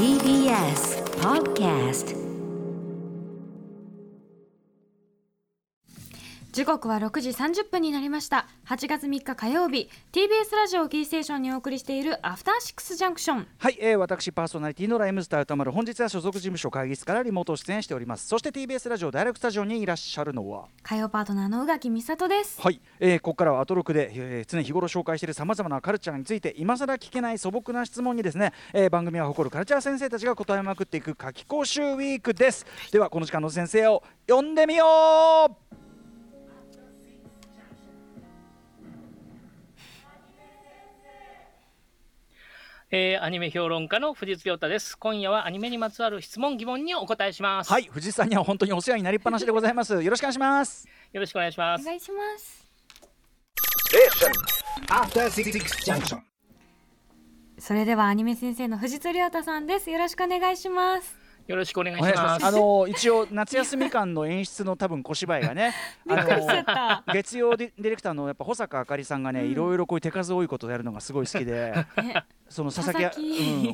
TBS Podcast 時刻は6時30分になりました。8月3日火曜日。TBS ラジオキーステーションにお送りしているアフターシックスジャンクション。はい、えー、私パーソナリティのライムスター歌丸本日は所属事務所会議室からリモート出演しております。そして TBS ラジオダイレクトスタジオにいらっしゃるのは火曜パートナーの宇垣美里です。はい、えー、ここからはアトロクで、えー、常日頃紹介しているさまざまなカルチャーについて今更聞けない素朴な質問にですね、えー、番組は誇るカルチャー先生たちが答えまくっていく夏期講習ウィークです。ではこの時間の先生を呼んでみようえー、アニメ評論家の藤津亮太です。今夜はアニメにまつわる質問疑問にお答えします。はい藤井さんには本当にお世話になりっぱなしでございます。よろしくお願いします。よろしくお願いします。お願いします。After Six Junction. それではアニメ先生の藤津亮太さんです。よろしくお願いしますよろしくお願いしまます。すあの一応夏休み間の演出の多分小芝居がね びっくりしちゃった。あの月曜ディディレクターのやっぱ保坂あかりさんがね、いろいろこういう手数多いことをやるのがすごい好きでね その佐々木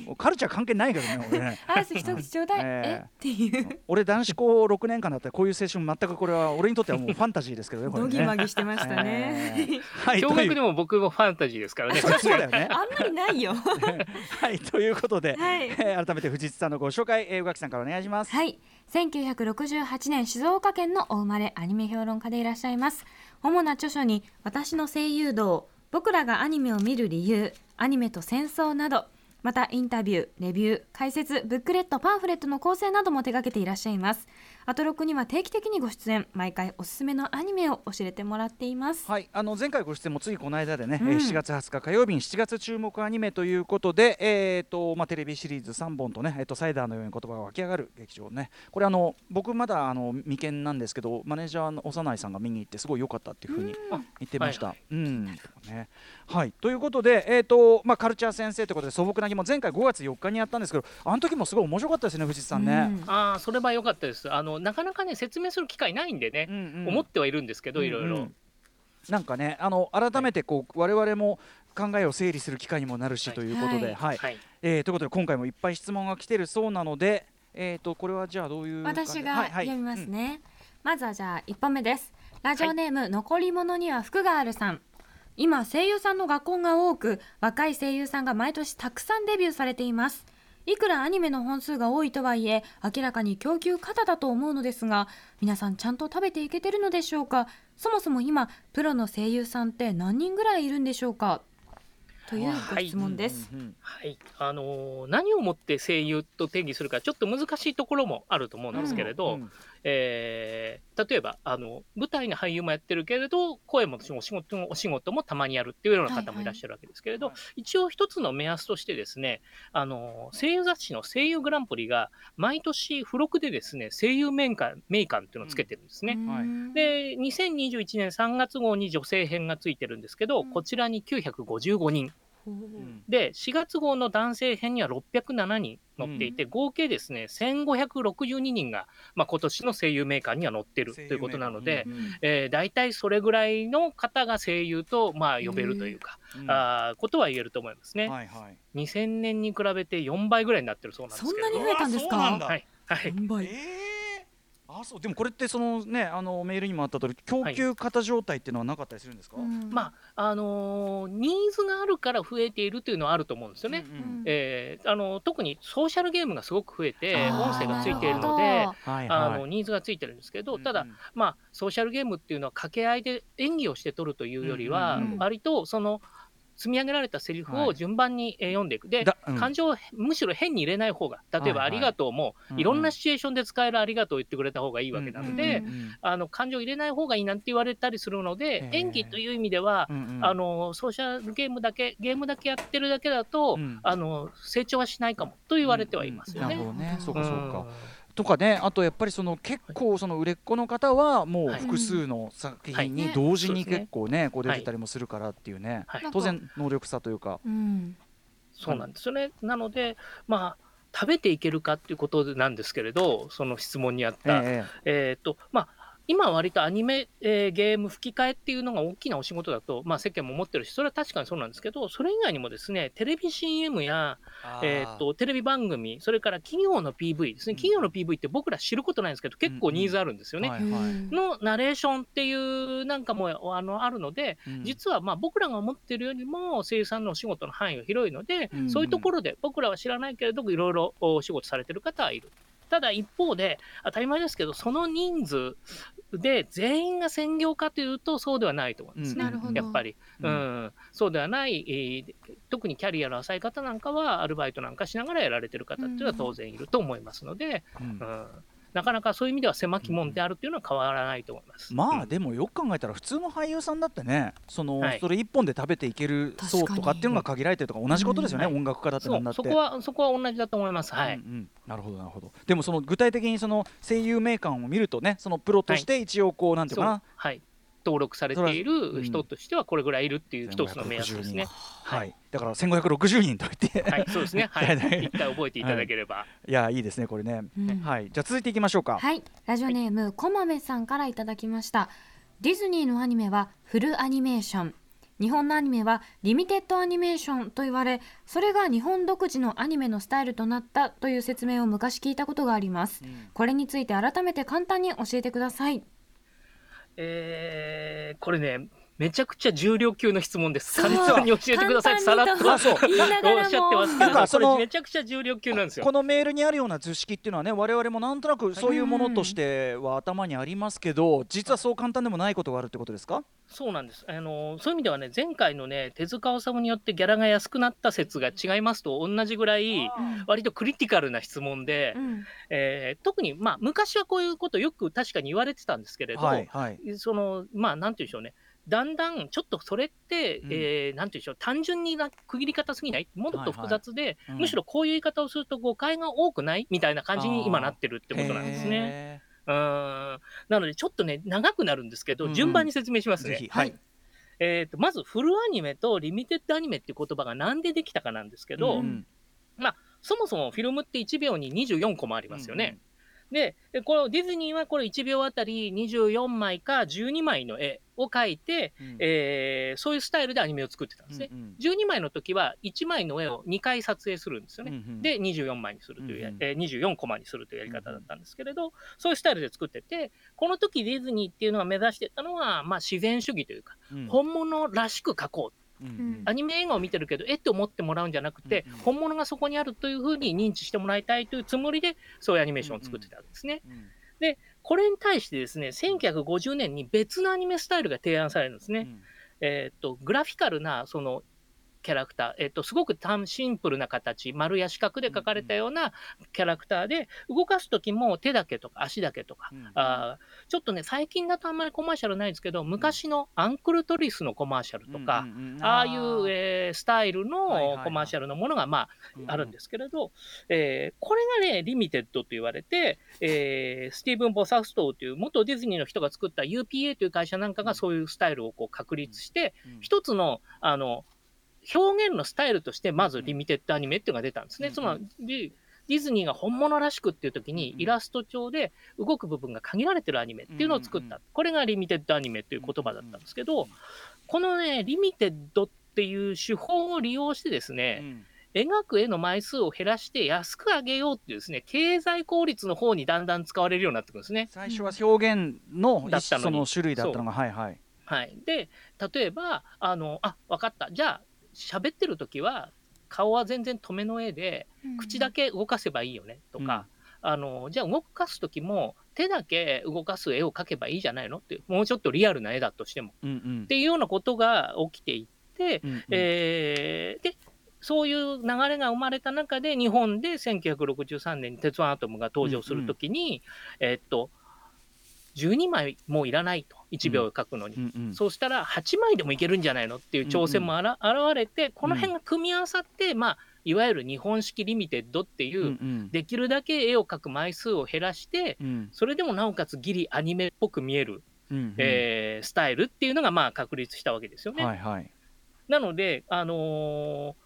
うん、カルチャー関係ないけどね俺ね。アイス一口ちょうだい、え。え？っていう。俺男子校6年間だったらこういう青春全くこれは俺にとってはもうファンタジーですけどねドギマギしてましたね、えーはい驚 という。愕でも僕もファンタジーですからねそうだよね。あんまりないよ。はいということで、改めて藤津さんのご紹介、えー、宇垣さんさんからお願いします。はい。1968年静岡県のお生まれアニメ評論家でいらっしゃいます。主な著書に私の声優道僕らがアニメを見る理由アニメと戦争などまたインタビューレビュー解説ブックレットパンフレットの構成なども手掛けていらっしゃいます。アトロクには定期的にご出演。毎回おすすめのアニメを教えてもらっています。はい、あの前回ご出演もついこの間でね、うん。えー7月20日火曜日に7月注目アニメということで、えーとまあ、テレビシリーズ3本とね、えー、とサイダーのように言葉が湧き上がる劇場ね。これあの僕まだあの未見なんですけどマネージャーの幼いさんが見に行ってすごい良かったっていうふうに言ってました。はうん。ね。はい、ということで、えーとまあ、カルチャー先生ということで素朴な疑問前回5月4日にやったんですけどあの時もすごい面白かったですね藤井さんね。うん。ああそれは良かったです。あのなかなかね説明する機会ないんでね、うんうん。思ってはいるんですけどいろいろうん。うんなんかねあの改めてこう、我々も考えを整理する機会にもなるしはい。ということで、はい。はい。はい。えーということで今回もいっぱい質問が来てるそうなので、えー、とこれはじゃあどういう私がはいはい。読みますね、まずはじゃあ1本目です。ラジオネーム、残り物には服があるさん。今声優さんの学校が多く若い声優さんが毎年たくさんデビューされていますいくらアニメの本数が多いとはいえ明らかに供給過多だと思うのですが皆さんちゃんと食べていけてるのでしょうか？そもそも今プロの声優さんって何人ぐらいいるんでしょうか？というご質問です、うんうんはい。あのー何をもって声優と定義するかちょっと難しいところもあると思うんですけれど、うんえー例えばあの舞台の俳優もやってるけれど声もお仕事もお仕事もたまにやるっていうような方もいらっしゃるわけですけれど、はい。一応一つの目安としてですねあの声優雑誌の声優グランプリが毎年付録でですね声優名鑑名鑑っていうのをつけてるんですね。はい。うんで2021年3月号に女性編がついてるんですけど、うん。こちらに955人うんで4月号の男性編には607人載っていて、合計ですね1562人が、まあ、今年の声優メーカーには載ってるということなので、うんうんえー大体それぐらいの方が声優と、まあ、呼べるというか、うんあーことは言えると思いますね、はいはい。2000年に比べて4倍ぐらいになってるそうなんですけれどそんなに増えたんですか？はい。はい。4倍。えーあそう。でもこれってそのねあのメールにもあった通り供給型状態っていうのはなかったりするんですか、うん。まああのーニーズがあるから増えているというのはあると思うんですよね。うんうんえーあの特にソーシャルゲームがすごく増えて音声がついているのなであはいのニーズがついてるんですけどただ、まあ、ソーシャルゲームっていうのは掛け合いで演技をして取るというよりは、うんうんうん。割とその積み上げられたセリフはい。を順番にえー読んでいく、でだうん。感情をむしろ変に入れない方が例えば「はい。はいありがとう」もうんうん。いろんなシチュエーションで使える「ありがとう」を言ってくれた方がいいわけなので、うんうんあの感情を入れない方がいいなんて言われたりするので、ええ。演技という意味では、うんうんあのソーシャルゲームだけゲームだけやってるだけだと、うん。あの成長はしないかもと言われてはいますよね。なるほどね。そうかそうか。んとかねあとやっぱりその結構その売れっ子の方はもうはい。複数の作品はい。に同時に結構ねこう出てたりもするからっていうね。当然能力差というか。うん。そうなんですよね。なので、まあ、食べていけるかっていうことなんですけれど、その質問にあった、ええっ、と、まあ、今割とアニメ、えー、ゲーム吹き替えっていうのが大きなお仕事だと、まあ、世間も思ってるし、それは確かにそうなんですけど、それ以外にもですね、テレビ CM や、えー、っと、テレビ番組、それから企業の PV ですね、企業の PV って僕ら知ることないんですけど、結構ニーズあるんですよね。のナレーションっていうなんかもあのあるので、実はまあ僕らが思ってるよりも声優さんのお仕事の範囲が広いので、そういうところで僕らは知らないけれど、いろいろお仕事されてる方はいる。ただ一方で、当たり前ですけど、その人数で全員が専業かというと、そうではないと思うんです。ね、うん、やっぱり、うん、うん、そうではない、えー、特にキャリアの浅い方なんかは、アルバイトなんかしながらやられてる方っていうのは当然いると思いますので、うん、うんなかなかそういう意味では狭き門であるっていうのは変わらないと思います。まあでもよく考えたら普通の俳優さんだってねその、はい、それ一本で食べていける層とかっていうのが限られてるとか同じことですよね、う。ん、音楽家だってなんだって。そこはそこは同じだと思います。はい、うんうん、なるほどなるほど。でもその具体的にその声優名鑑を見るとねそのプロとして一応こう、はい、なんていうかな。はい登録されている人としてはこれぐらいいるっていう一つの目安ですね。はい、だから1560人と言って、はい、そうですね。はい、一回覚えていただければ。い、やいいですねこれね、はい、じゃ続いていきましょうか。はい、ラジオネームこまめさんからいただきました。ディズニーのアニメはフルアニメーション。日本のアニメはリミテッドアニメーションと言われそれが日本独自のアニメのスタイルとなったという説明を昔聞いたことがあります、うん、これについて改めて簡単に教えてくださいえー、これね、めちゃくちゃ重量級の質問です。簡単に教えてくださいさらっとおっしゃってますけど、そのめちゃくちゃ重量級なんですよ。このメールにあるような図式っていうのはね、我々もなんとなくそういうものとしては頭にありますけど、実はそう簡単でもないことがあるってことですか？そうなんです。あのそういう意味ではね、前回のね、手塚治虫によってギャラが安くなった説が違いますと同じぐらい、割とクリティカルな質問で、うん、えー、特にまあ昔はこういうことよく確かに言われてたんですけれど、はいはい、そのまあなんていうんでしょうね。だんだんちょっとそれって、うん、えー、なんていうんでしょう、単純にな区切り方すぎない？もっと複雑で、はい。はいうん、むしろこういう言い方をすると誤解が多くない？みたいな感じに今なってるってことなんですね。うん。なので、ちょっとね、長くなるんですけど、順番に説明しますね。はい、えーと、まず、フルアニメとリミテッドアニメっていう言葉がなんでできたかなんですけど、うん、まあ、そもそもフィルムって1秒に24個もありますよね。で、このディズニーはこれ1秒あたり24枚か12枚の絵を描いて、うん、えー、そういうスタイルでアニメを作ってたんですね。うんうん、12枚の時は1枚の絵を2回撮影するんですよね。うんうん、で、24枚にするという、うんうん、えー、24コマにするというやり方だったんですけれど、そういうスタイルで作ってて、この時ディズニーっていうのが目指してたのは、まあ、自然主義というか、うん、本物らしく描こう。うん、アニメ映画を見てるけど、えって思ってもらうんじゃなくて、うん本物がそこにあるというふうに認知してもらいたいというつもりで、そういうアニメーションを作ってたんですね。で、これに対してですね、1950年に別のアニメスタイルが提案されるんですね。うん、えっと、グラフィカルな、その、キャラクター、えっと、すごくシンプルな形、丸や四角で描かれたようなキャラクターで、動かす時も手だけとか足だけとか、うん、あちょっとね、最近だとあんまりコマーシャルないんですけど、昔のアンクルトリスのコマーシャルとか、ああいう、えー、スタイルのコマーシャルのものが、まあ、あるんですけれど、えー、これがね、リミテッドと言われて、えー、スティーブン・ボサストーという元ディズニーの人が作った UPA という会社なんかがそういうスタイルをこう確立して、一つの、あの、表現のスタイルとして、まずリミテッドアニメっていうのが出たんですね。つまり、ディズニーが本物らしくっていう時に、イラスト調で動く部分が限られてるアニメっていうのを作った。これがリミテッドアニメという言葉だったんですけど、このね、リミテッドっていう手法を利用してですね、描く絵の枚数を減らして安く上げようっていうですね、経済効率の方にだんだん使われるようになってくるんですね。最初は表現のその種類だったのが、はいはい。はい。で、例えば、あの、あ、分かった。じゃあ、喋ってる時は顔は全然止めの絵で、口だけ動かせばいいよねとか、うん、あのじゃあ動かす時も手だけ動かす絵を描けばいいじゃないのってもうちょっとリアルな絵だとしても、うんうん、っていうようなことが起きていって、うんうん、えー、でそういう流れが生まれた中で日本で1963年に「鉄腕アトム」が登場するときに、うんうん、えー、っと12枚もういらないと1秒書くのに、うんそうしたら8枚でもいけるんじゃないのっていう挑戦もあら、現れてこの辺が組み合わさって、まあいわゆる日本式リミテッドっていう、できるだけ絵を描く枚数を減らして、うん、それでもなおかつギリアニメっぽく見える、うえー、スタイルっていうのがまあ確立したわけですよね。はいはい、なので、あのー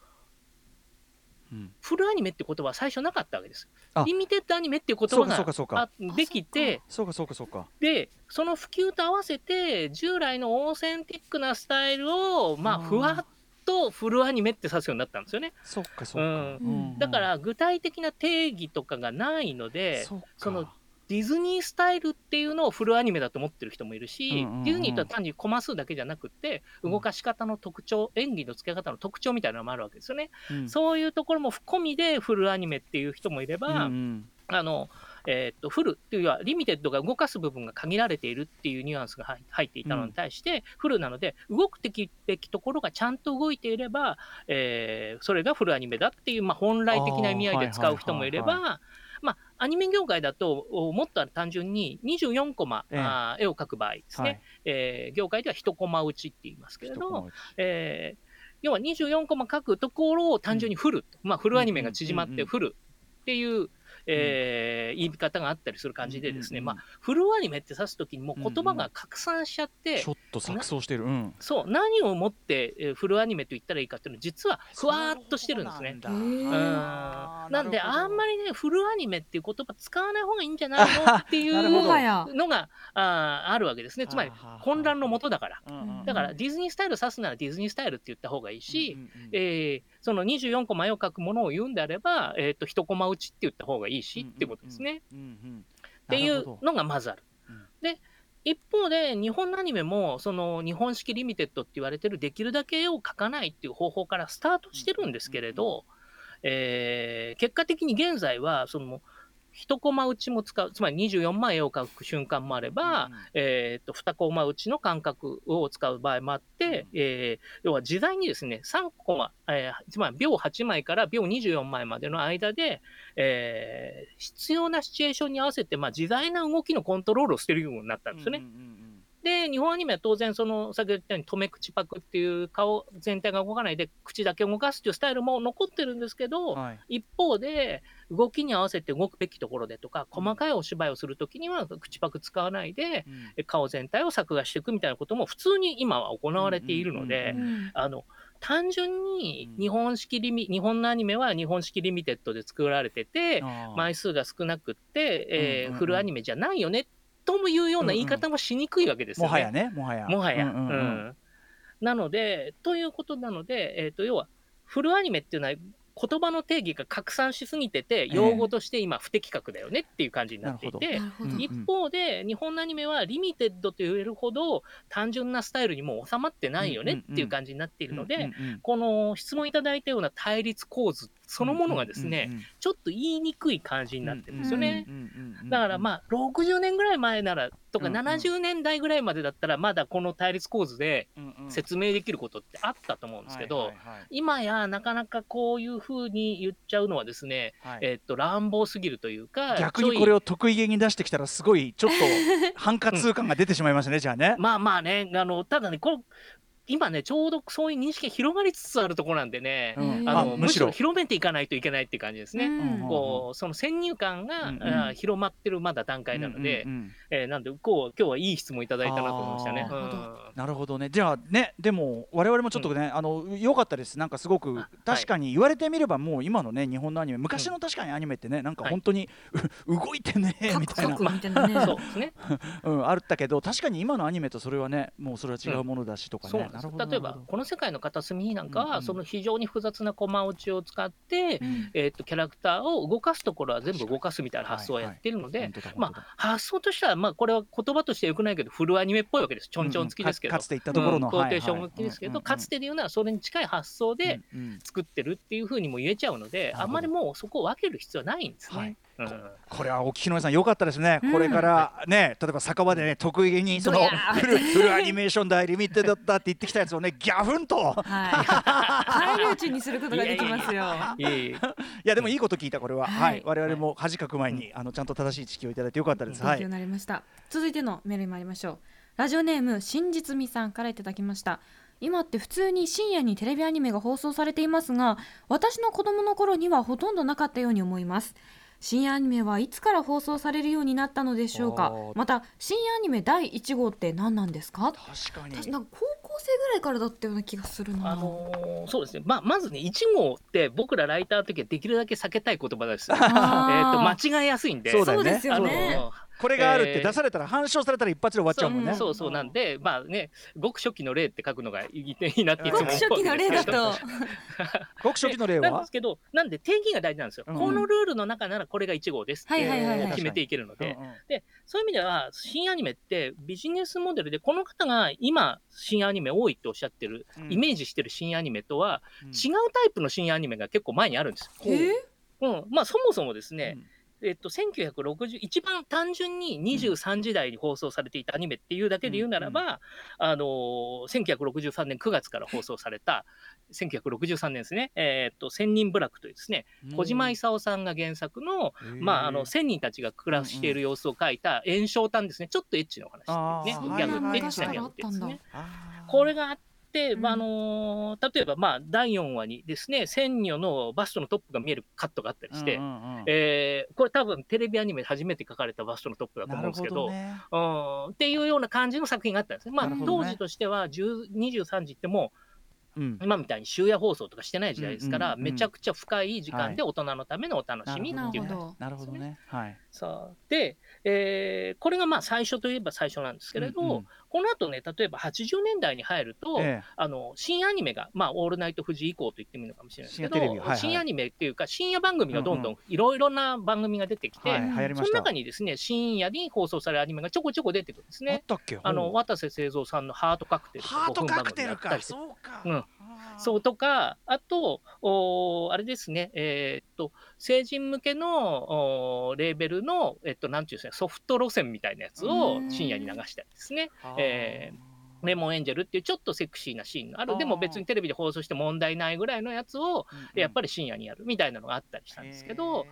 フルアニメって言葉は最初なかったわけです。リミテッドアニメっていう言葉ができてそうかそうかそうか。でその普及と合わせて従来のオーセンティックなスタイルをまあふわっとフルアニメって指すようになったんですよね。そっかそっか、うん、だから具体的な定義とかがないのでそのディズニースタイルっていうのをフルアニメだと思ってる人もいるし、うんうんうん、ディズニーとは単にコマ数だけじゃなくて動かし方の特徴、演技の付け方の特徴みたいなのもあるわけですよね、うん、そういうところも込みでフルアニメっていう人もいれば、うんうん、あのえー、っとフルっていうのはリミテッドが動かす部分が限られているっていうニュアンスが入っていたのに対して、うん、フルなので動くべきところがちゃんと動いていれば、えー、それがフルアニメだっていう、まあ、本来的な意味合いで使う人もいれば、まあ、アニメ業界だと、もっと単純に24コマ、ええ、絵を描く場合ですね、はい、えー、業界では1コマ打ちって言いますけれど、えー、要は24コマ描くところを単純にフル、うん、まあ、フルアニメが縮まってフルっていう、えー、言い方があったりする感じでですね、まあ、フルアニメって指す時にもう言葉が拡散しちゃって、ちょっと錯綜してる、うん、そう何をもって、えー、フルアニメと言ったらいいかっていうのは実はふわっとしてるんですね。うんなんであんまりねフルアニメっていう言葉使わない方がいいんじゃないのっていう のがああるわけですね。つまり混乱のもとだから、だからディズニースタイル指すならディズニースタイルって言った方がいいし、うんうんうん、えー、その24コマ絵を描くものを言うんであれば、えーと、と1コマ打ちって言った方がいいし、ってことですね。っていうのがまずある。で一方で日本のアニメもその日本式リミテッドって言われてるできるだけ絵を描かないっていう方法からスタートしてるんですけれど、えー、結果的に現在はその1コマ打ちも使う、つまり24万円を描く瞬間もあれば、うん、えー、と2コマ打ちの間隔を使う場合もあって、うん、えー、要は時代にですね、3コマ、えー、つまり秒8枚から秒24枚までの間で、えー、必要なシチュエーションに合わせて、まあ、自在な動きのコントロールをしてるようになったんですよね。うんうんうんで、日本アニメは当然、その、先ほど言ったように、止め口パクっていう顔全体が動かないで、口だけ動かすっていうスタイルも残ってるんですけど、はい、一方で、動きに合わせて動くべきところでとか、細かいお芝居をするときには、口パク使わないで、うん、顔全体を作画していくみたいなことも普通に今は行われているので、あの、単純に日本式リミ、日本のアニメは日本式リミテッドで作られてて、枚数が少なくって、えー、フルアニメじゃないよねっともいうような言い方もしにくいわけですよね。もはやね、もはや。もはや。うん、うん、なので、ということなので、えっ、ー、と、要は、フルアニメっていうのは言葉の定義が拡散しすぎてて、用語として今不適格だよねっていう感じになっていて、一方で日本のアニメはリミテッドと言えるほど単純なスタイルにも収まってないよねっていう感じになっているので、この質問いただいたような対立構図そのものがですね、ちょっと言いにくい感じになってるんですよね。だからまあ60年ぐらい前ならとか70年代ぐらいまでだったらまだこの対立構図で説明できることってあったと思うんですけど今やなかなかこういうふうに言っちゃうのはですね、はい、えっと乱暴すぎるというか逆にこれを得意げに出してきたらすごいちょっと 反活感が出てしまいましたね、じゃあね。まあまあねあのただねこ今ね、ちょうどそういう認識が広がりつつあるところなんでね、うん、あのむしろ。広めていかないといけないっていう感じですね。うん、こうその先入観が、うん、広まってるまだ段階なので、うんうん、えー、なんでこう今日はいい質問いただいたなと思いましたね。なるほど。ね。じゃあね、でも我々もちょっとね、あの良かったです。なんかすごく確かに言われてみればもう今のね日本のアニメ、昔の確かにアニメってね、なんか本当に、はい、動いてねみたいな、そうですね。うん、あったけど確かに今のアニメとそれはね、もうそれは違うものだしとかね。例えばこの世界の片隅なんかは、その非常に複雑な駒落ちを使って、えー、とキャラクターを動かすところは全部動かすみたいな発想をやってるので、まあ、発想としては、まあ、これは言葉としてよくないけど、フルアニメっぽいわけです。ちょんちょん付きですけど。かつて言ったところの。トーテーション向きですけど、かつてで言うのはそれに近い発想で作ってるっていうふうにも言えちゃうので、あんまりもうそこを分ける必要はないんですね。これはお聞きの皆さん良かったですね、これからね例えば酒場でね得意げにそのフルフルアニメーション大リミテッドだって言ってきたやつをねギャフンと、はい、返り討ちにすることができますよ。い やでもいいこと聞いたこれは、はい、我々も恥かく前に、あのちゃんと正しい知識をいただいてよかったです、勉強になりました、続いてのメールに参りましょう。ラジオネーム真実味さんからいただきました。今って普通に深夜にテレビアニメが放送されていますが私の子供の頃にはほとんどなかったように思います深夜アニメはいつから放送されるようになったのでしょうか？また深夜アニメ第1号って何なんですか？確かになんか高生ぐらいからだったような気がするな。あのー、そうですね。まあ、まずね、1号って僕らライターの時はできるだけ避けたい言葉です。えっと、間違えやすいんで。そうですよね。これがあるって出されたら、反証されたら一発で終わっちゃうもんね。そうそうなんで、まあね、ごく初期の例って書くのがいいなっていつもごく初期の例だと。ごく初期の例は？なんですけど、なんで定義が大事なんですよ。このルールの中ならこれが1号ですって決めていけるので。で、そういう意味では、新アニメってビジネスモデルで、この方が今、新アニメ多いっておっしゃってる、イメージしてる新アニメとは、違うタイプの新アニメが結構前にあるんです。よ。うん、まあそもそもですね、えっと、1960一番単純に23時代に放送されていたアニメっていうだけで言うならば、うんうん、あの1963年9月から放送された1963年ですね「えー、っと千人部落」というですね、うん、小島勲さんが原作の,、まあ、あの千人たちが暮らしている様子を書いた「炎章譚」ですね。ちょっとエッチなお話っていうね。ギャグエッチなギャグってですね。これがあっ、うん、あのー、例えば、まあ、第4話にですね、千女のバストのトップが見えるカットがあったりして、うんうんうん、えー、これ多分テレビアニメで初めて書かれたバストのトップだと思うんですけど、どね、うん、っていうような感じの作品があったんです。ね。まあ、ね、当時としては23時ってもうん、今みたいに終夜放送とかしてない時代ですから、めちゃくちゃ深い時間で大人のためのお楽しみっていう、ね、なるほどね。はい、そう。で、えー、これがまあ最初といえば最初なんですけれど、うんうん、この後ね例えば80年代に入ると、ええ、あの新アニメが、まあ、オールナイトフジ以降と言ってみるのかもしれないですけど、はいはい、新アニメっていうか深夜番組がどんどんいろいろな番組が出てきて、うんうん、その中にですね深夜に放送されるアニメがちょこちょこ出てくるんですね。あの渡瀬製造さんのハートカクテルハートカクテルか。そうか、うん。そうとか、あと、おあれですね、えー、っと、成人向けのおレーベルの、えっと、なんていうんですか、ソフト路線みたいなやつを深夜に流したりですね。えーレモンエンジェルっていうちょっとセクシーなシーンがある。でも別にテレビで放送して問題ないぐらいのやつをやっぱり深夜にやるみたいなのがあったりしたんですけど、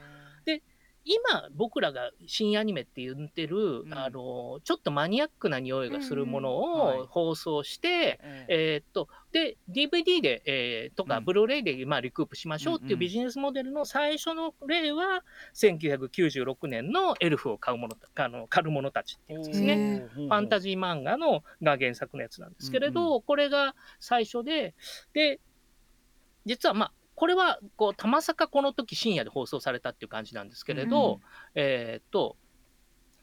で今僕らが新アニメって言ってる、うん、あのちょっとマニアックな匂いがするものを放送して、うんうん。はい、えー、っとで DVD で、えー、とかブルーレイで、まあ、リクープしましょうっていうビジネスモデルの最初の例は、1996年のエルフを買うものあの狩る者たちってやつですね。ファンタジー漫画のが原作のやつなんですけれど、うんうん、これが最初でで実はまあこれはこうたまさかこの時深夜で放送されたっていう感じなんですけれど、うん、えっと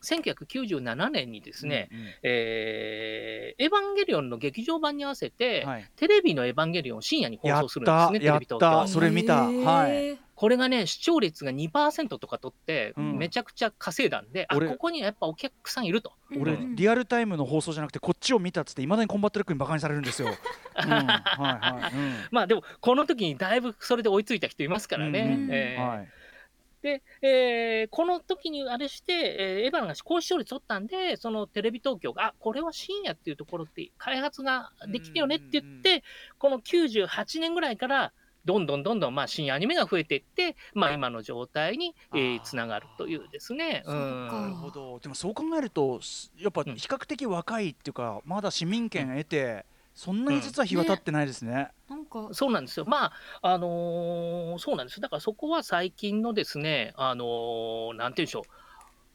1997年にですね、うんうん、えー、エヴァンゲリオンの劇場版に合わせて、はい、テレビのエヴァンゲリオンを深夜に放送するんですね、テレビ東京。それ見た。はい。これがね、視聴率が2%とか取って、うん、めちゃくちゃ稼いだんで、あここにはやっぱお客さんいると。俺、リアルタイムの放送じゃなくて、こっちを見たっつって、いまだにコンバット REC にバカにされるんですよ。うん、はいはい、うん、まあでも、この時にだいぶそれで追いついた人いますからね。うんうん、えー、はいで、えー、この時にあれして、えー、エヴァが高視聴率取ったんで、そのテレビ東京が、あこれは深夜っていうところって開発ができてよねって言って、この98年ぐらいから、どんどんどんどんまあ深夜アニメが増えていって、まあ、今の状態につな、えー、がるというですね。なるほど。でもそう考えるとやっぱ比較的若いっていうか、まだ市民権得て、そんなに実は日は経ってないですね。ねなんかそうなんですよ。まああのー、そうなんです。だからそこは最近のですね、あのー、なんていうんでしょう。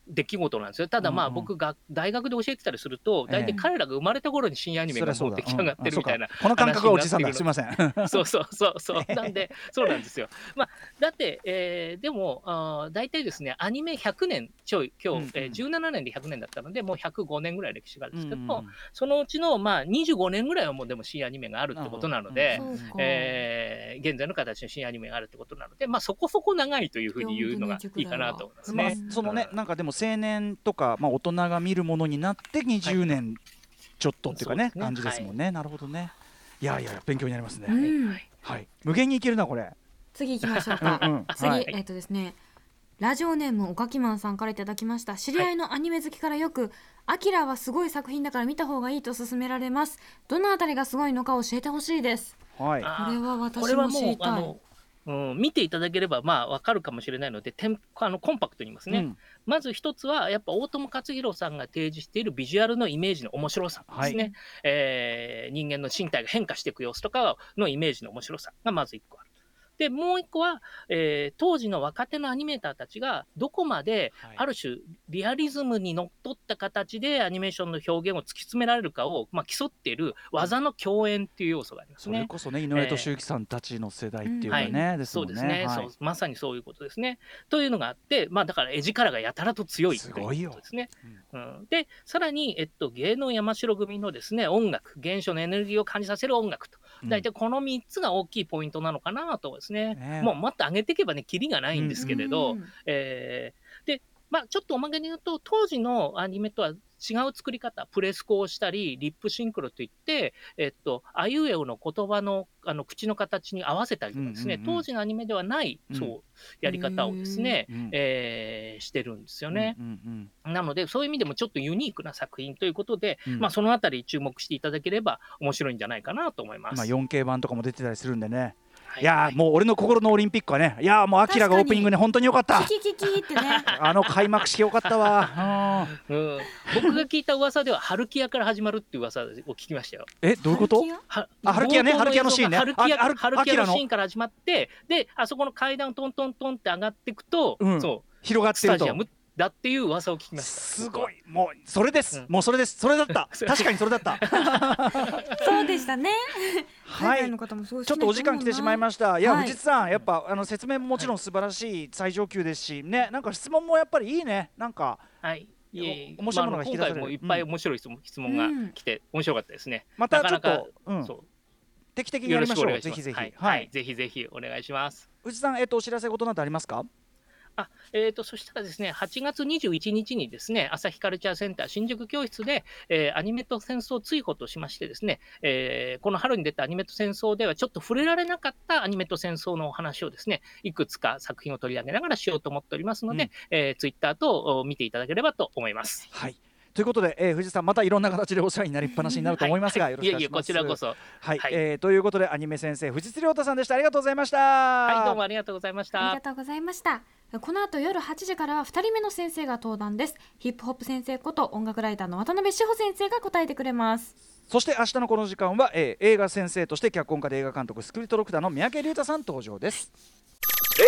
出来事なんですよ。ただまあ僕が大学で教えてたりすると、大体彼らが生まれた頃に新アニメがもう出来上がってるみたいな、この感覚はおじさんだ。すみません。そうそうそうそう。なんでそうなんですよ。まあだって、えー、でもあ大体ですねアニメ100年ちょい今日、えー、17年で100年だったのでもう105年ぐらい歴史があるんですけど、そのうちのまあ25年ぐらいはもうでも新アニメがあるってことなので、えー、現在の形の新アニメがあるってことなので、まあそこそこ長いというふうに言うのがいいかなと思いますね。そのねなんかでも青年とか、まあ、大人が見るものになって20年ちょっとっていうかねはい、ね。感じですもんね、はい、なるほどね。いやいや勉強になりますね、うん、はい、無限にいけるなこれ。次行きましょうか。うん、次、はい、えっとですねラジオネームおかきまんさんからいただきました。知り合いのアニメ好きからよく「アキラはすごい作品だから見た方がいい」と勧められますどのあたりがすごいのか教えてほしいですはいこれは私も知りたいうん、見ていただければまあ分かるかもしれないのでテンあのコンパクトに言いますね、うん、まず一つはやっぱ大友克洋さんが提示しているビジュアルのイメージの面白さですね、はい、えー、人間の身体が変化していく様子とかのイメージの面白さがまず1個あるで、もう一個は、えー、当時の若手のアニメーターたちが、どこまで、ある種、リアリズムにのっとった形でアニメーションの表現を突き詰められるかを、まあ、競っている技の共演っていう要素がありますね。それこそね、井上俊之さんたちの世代っていうかね、はい、そうですね、そう、まさにそういうことですね。というのがあって、まあ、だから絵力がやたらと強いということですね。うん、うん、で、さらに、えっと、芸能山城組のですね、音楽、原初のエネルギーを感じさせる音楽と、大体この3つが大きいポイントなのかなとですね、ね。もうもっと上げていけばね、きりがないんですけれど、うん、えー、で、まあ、ちょっとおまけに言うと、当時のアニメとは違う作り方、プレスコをしたり、リップシンクロといって、えっと、あいうえおの言葉のあの口の形に合わせたりとかですね、うんうんうん、当時のアニメではない、そう、やり方をですね、うん、えー、してるんですよね、うんうんうん。なので、そういう意味でもちょっとユニークな作品ということで、うん、まあ、そのあたり注目していただければ面白いんじゃないかなと思います。まあ、4K 版とかも出てたりするんでね。い。やもう俺の心のオリンピックはねいやもうアキラがオープニングで本当によかった。キキキキってね。あの開幕式よかったわ、うん、僕が聞いた噂では春木屋から始まるっていう噂を聞きましたよ。えどういうこと？は春木屋ね春木屋のシーンね。春木屋春木屋のシーンから始まってであそこの階段をトントントンって上がっていくと、うん、そう。広がってると。スタジアムだっていう噂を聞きました。すごい。もうそれです、うん、もうそれです。それだった。確かにそれだった。そうでしたね。はい。ちょっとお時間来てしまいました。いや、はい、藤津さんやっぱあの説明ももちろん素晴らしい最上級ですしねなんか質問もやっぱりいいね。なんかはい。いえ面白いものが引き出される、まあ、今回もいっぱい面白い質問,、質問が来て面白かったですね、またちょっとうん、そう。定期的にやりましょう。ぜひぜひ、はい、はい、ぜひぜひお願いします。藤津さんえっとお知らせ事などありますか？あえーと、そしたらですね、8月21日にですね、朝日カルチャーセンター新宿教室で、えー、アニメと戦争追放としましてですね、えー、この春に出たアニメと戦争ではちょっと触れられなかったアニメと戦争のお話をですね、いくつか作品を取り上げながらしようと思っておりますので、うん、えー、ツイッターと見ていただければと思います。はいということで、えー、藤井さんまたいろんな形でお世話になりっぱなしになると思いますが、はい、よろしくお願いします。いやいやこちらこそ。はい、はい、えー、ということでアニメ先生藤津亮太さんでした。ありがとうございました。はいどうもありがとうございました。ありがとうございました。この後夜8時からは2人目の先生が登壇ですヒップホップ先生こと音楽ライターの渡辺志保先生が答えてくれますそして明日のこの時間は、えー、映画先生として脚本家で映画監督スクリプトロクターの三宅龍太さん登場ですえ